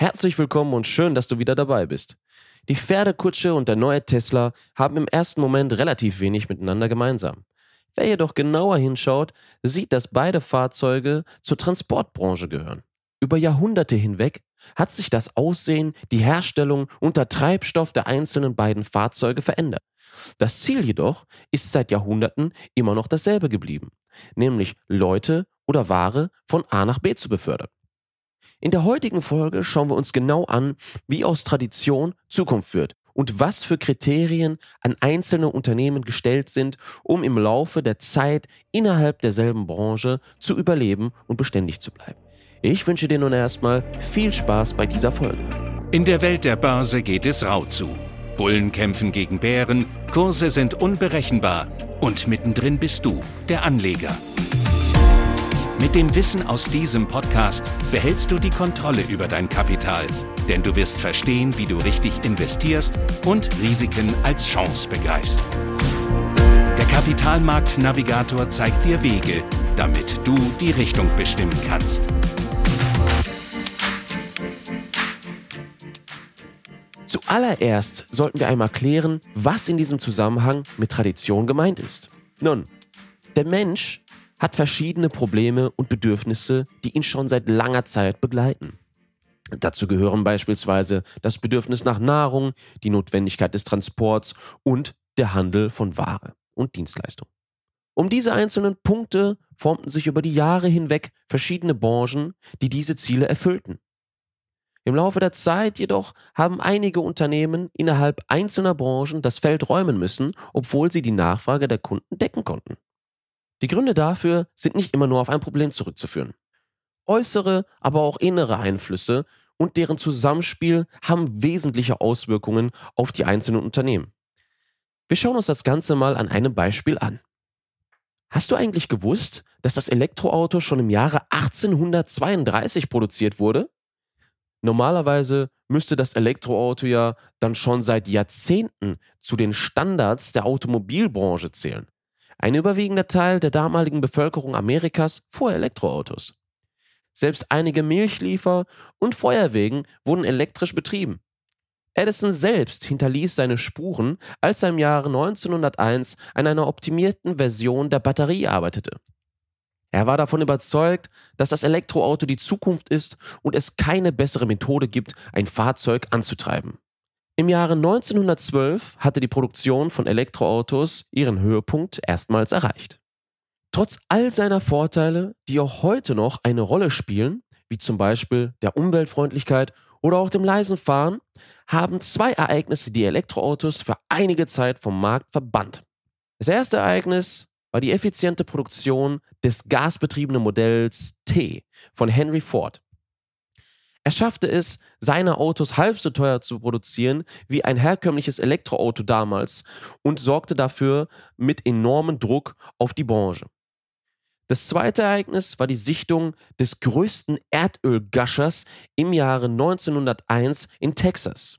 Herzlich willkommen und schön, dass du wieder dabei bist. Die Pferdekutsche und der neue Tesla haben im ersten Moment relativ wenig miteinander gemeinsam. Wer jedoch genauer hinschaut, sieht, dass beide Fahrzeuge zur Transportbranche gehören. Über Jahrhunderte hinweg hat sich das Aussehen, die Herstellung und der Treibstoff der einzelnen beiden Fahrzeuge verändert. Das Ziel jedoch ist seit Jahrhunderten immer noch dasselbe geblieben, nämlich Leute oder Ware von A nach B zu befördern. In der heutigen Folge schauen wir uns genau an, wie aus Tradition Zukunft wird und was für Kriterien an einzelne Unternehmen gestellt sind, um im Laufe der Zeit innerhalb derselben Branche zu überleben und beständig zu bleiben. Ich wünsche dir nun erstmal viel Spaß bei dieser Folge. In der Welt der Börse geht es rau zu. Bullen kämpfen gegen Bären, Kurse sind unberechenbar und mittendrin bist du, der Anleger. Mit dem Wissen aus diesem Podcast behältst du die Kontrolle über dein Kapital, denn du wirst verstehen, wie du richtig investierst und Risiken als Chance begreifst. Der Kapitalmarkt-Navigator zeigt dir Wege, damit du die Richtung bestimmen kannst. Zuallererst sollten wir einmal klären, was in diesem Zusammenhang mit Tradition gemeint ist. Nun, der Mensch hat verschiedene Probleme und Bedürfnisse, die ihn schon seit langer Zeit begleiten. Dazu gehören beispielsweise das Bedürfnis nach Nahrung, die Notwendigkeit des Transports und der Handel von Ware und Dienstleistung. Um diese einzelnen Punkte formten sich über die Jahre hinweg verschiedene Branchen, die diese Ziele erfüllten. Im Laufe der Zeit jedoch haben einige Unternehmen innerhalb einzelner Branchen das Feld räumen müssen, obwohl sie die Nachfrage der Kunden decken konnten. Die Gründe dafür sind nicht immer nur auf ein Problem zurückzuführen. Äußere, aber auch innere Einflüsse und deren Zusammenspiel haben wesentliche Auswirkungen auf die einzelnen Unternehmen. Wir schauen uns das Ganze mal an einem Beispiel an. Hast du eigentlich gewusst, dass das Elektroauto schon im Jahre 1832 produziert wurde? Normalerweise müsste das Elektroauto ja dann schon seit Jahrzehnten zu den Standards der Automobilbranche zählen. Ein überwiegender Teil der damaligen Bevölkerung Amerikas fuhr Elektroautos. Selbst einige Milchliefer und Feuerwegen wurden elektrisch betrieben. Edison selbst hinterließ seine Spuren, als er im Jahre 1901 an einer optimierten Version der Batterie arbeitete. Er war davon überzeugt, dass das Elektroauto die Zukunft ist und es keine bessere Methode gibt, ein Fahrzeug anzutreiben. Im Jahre 1912 hatte die Produktion von Elektroautos ihren Höhepunkt erstmals erreicht. Trotz all seiner Vorteile, die auch heute noch eine Rolle spielen, wie zum Beispiel der Umweltfreundlichkeit oder auch dem leisen Fahren, haben zwei Ereignisse die Elektroautos für einige Zeit vom Markt verbannt. Das erste Ereignis war die effiziente Produktion des gasbetriebenen Modells T von Henry Ford. Er schaffte es, seine Autos halb so teuer zu produzieren wie ein herkömmliches Elektroauto damals und sorgte dafür mit enormem Druck auf die Branche. Das zweite Ereignis war die Sichtung des größten Erdölgaschers im Jahre 1901 in Texas.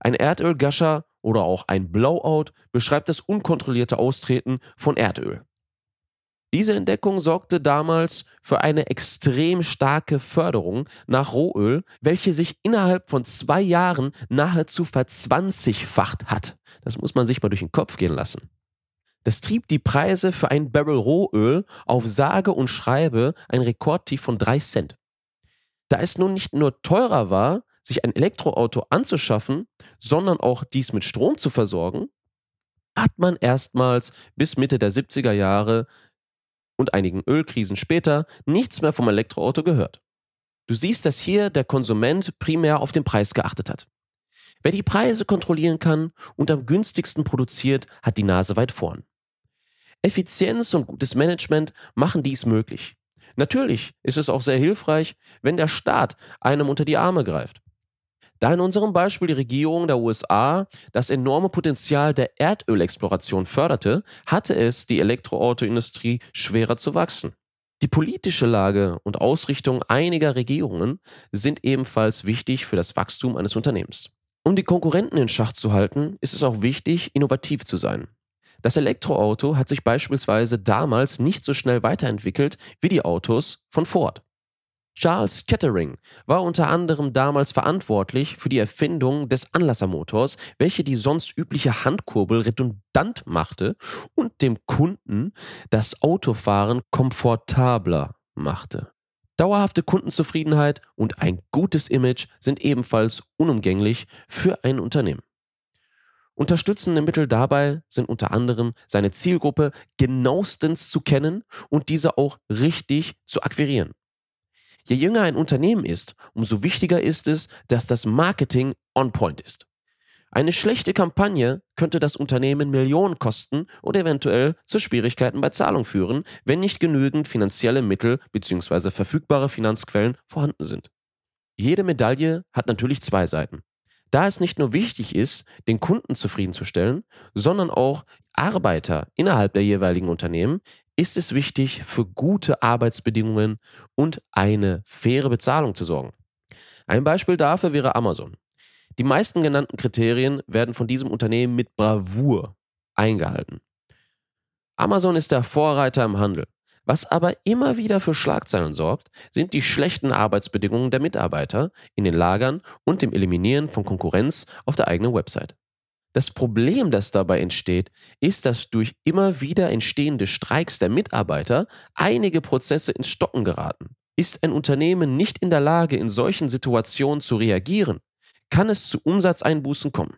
Ein Erdölgascher oder auch ein Blowout beschreibt das unkontrollierte Austreten von Erdöl. Diese Entdeckung sorgte damals für eine extrem starke Förderung nach Rohöl, welche sich innerhalb von zwei Jahren nahezu verzwanzigfacht hat. Das muss man sich mal durch den Kopf gehen lassen. Das trieb die Preise für ein Barrel Rohöl auf sage und schreibe ein Rekordtief von drei Cent. Da es nun nicht nur teurer war, sich ein Elektroauto anzuschaffen, sondern auch dies mit Strom zu versorgen, hat man erstmals bis Mitte der 70er Jahre und einigen Ölkrisen später nichts mehr vom Elektroauto gehört. Du siehst, dass hier der Konsument primär auf den Preis geachtet hat. Wer die Preise kontrollieren kann und am günstigsten produziert, hat die Nase weit vorn. Effizienz und gutes Management machen dies möglich. Natürlich ist es auch sehr hilfreich, wenn der Staat einem unter die Arme greift. Da in unserem Beispiel die Regierung der USA das enorme Potenzial der Erdölexploration förderte, hatte es die Elektroautoindustrie schwerer zu wachsen. Die politische Lage und Ausrichtung einiger Regierungen sind ebenfalls wichtig für das Wachstum eines Unternehmens. Um die Konkurrenten in Schach zu halten, ist es auch wichtig, innovativ zu sein. Das Elektroauto hat sich beispielsweise damals nicht so schnell weiterentwickelt wie die Autos von Ford. Charles Kettering war unter anderem damals verantwortlich für die Erfindung des Anlassermotors, welche die sonst übliche Handkurbel redundant machte und dem Kunden das Autofahren komfortabler machte. Dauerhafte Kundenzufriedenheit und ein gutes Image sind ebenfalls unumgänglich für ein Unternehmen. Unterstützende Mittel dabei sind unter anderem seine Zielgruppe genauestens zu kennen und diese auch richtig zu akquirieren. Je jünger ein Unternehmen ist, umso wichtiger ist es, dass das Marketing on point ist. Eine schlechte Kampagne könnte das Unternehmen Millionen kosten und eventuell zu Schwierigkeiten bei Zahlung führen, wenn nicht genügend finanzielle Mittel bzw. verfügbare Finanzquellen vorhanden sind. Jede Medaille hat natürlich zwei Seiten. Da es nicht nur wichtig ist, den Kunden zufriedenzustellen, sondern auch Arbeiter innerhalb der jeweiligen Unternehmen, ist es wichtig, für gute Arbeitsbedingungen und eine faire Bezahlung zu sorgen. Ein Beispiel dafür wäre Amazon. Die meisten genannten Kriterien werden von diesem Unternehmen mit Bravour eingehalten. Amazon ist der Vorreiter im Handel. Was aber immer wieder für Schlagzeilen sorgt, sind die schlechten Arbeitsbedingungen der Mitarbeiter in den Lagern und dem Eliminieren von Konkurrenz auf der eigenen Website. Das Problem, das dabei entsteht, ist, dass durch immer wieder entstehende Streiks der Mitarbeiter einige Prozesse ins Stocken geraten. Ist ein Unternehmen nicht in der Lage, in solchen Situationen zu reagieren, kann es zu Umsatzeinbußen kommen.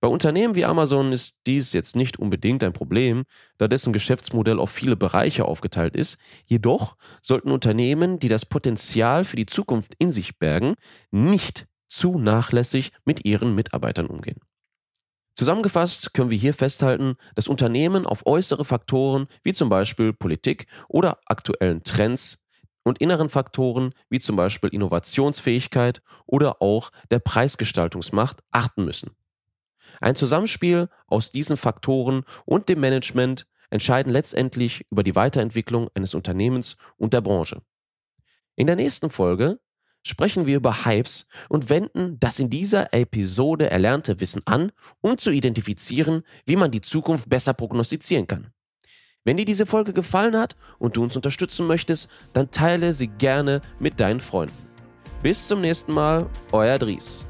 Bei Unternehmen wie Amazon ist dies jetzt nicht unbedingt ein Problem, da dessen Geschäftsmodell auf viele Bereiche aufgeteilt ist. Jedoch sollten Unternehmen, die das Potenzial für die Zukunft in sich bergen, nicht zu nachlässig mit ihren Mitarbeitern umgehen. Zusammengefasst können wir hier festhalten, dass Unternehmen auf äußere Faktoren wie zum Beispiel Politik oder aktuellen Trends und inneren Faktoren wie zum Beispiel Innovationsfähigkeit oder auch der Preisgestaltungsmacht achten müssen. Ein Zusammenspiel aus diesen Faktoren und dem Management entscheiden letztendlich über die Weiterentwicklung eines Unternehmens und der Branche. In der nächsten Folge sprechen wir über Hypes und wenden das in dieser Episode erlernte Wissen an, um zu identifizieren, wie man die Zukunft besser prognostizieren kann. Wenn dir diese Folge gefallen hat und du uns unterstützen möchtest, dann teile sie gerne mit deinen Freunden. Bis zum nächsten Mal, euer Dries.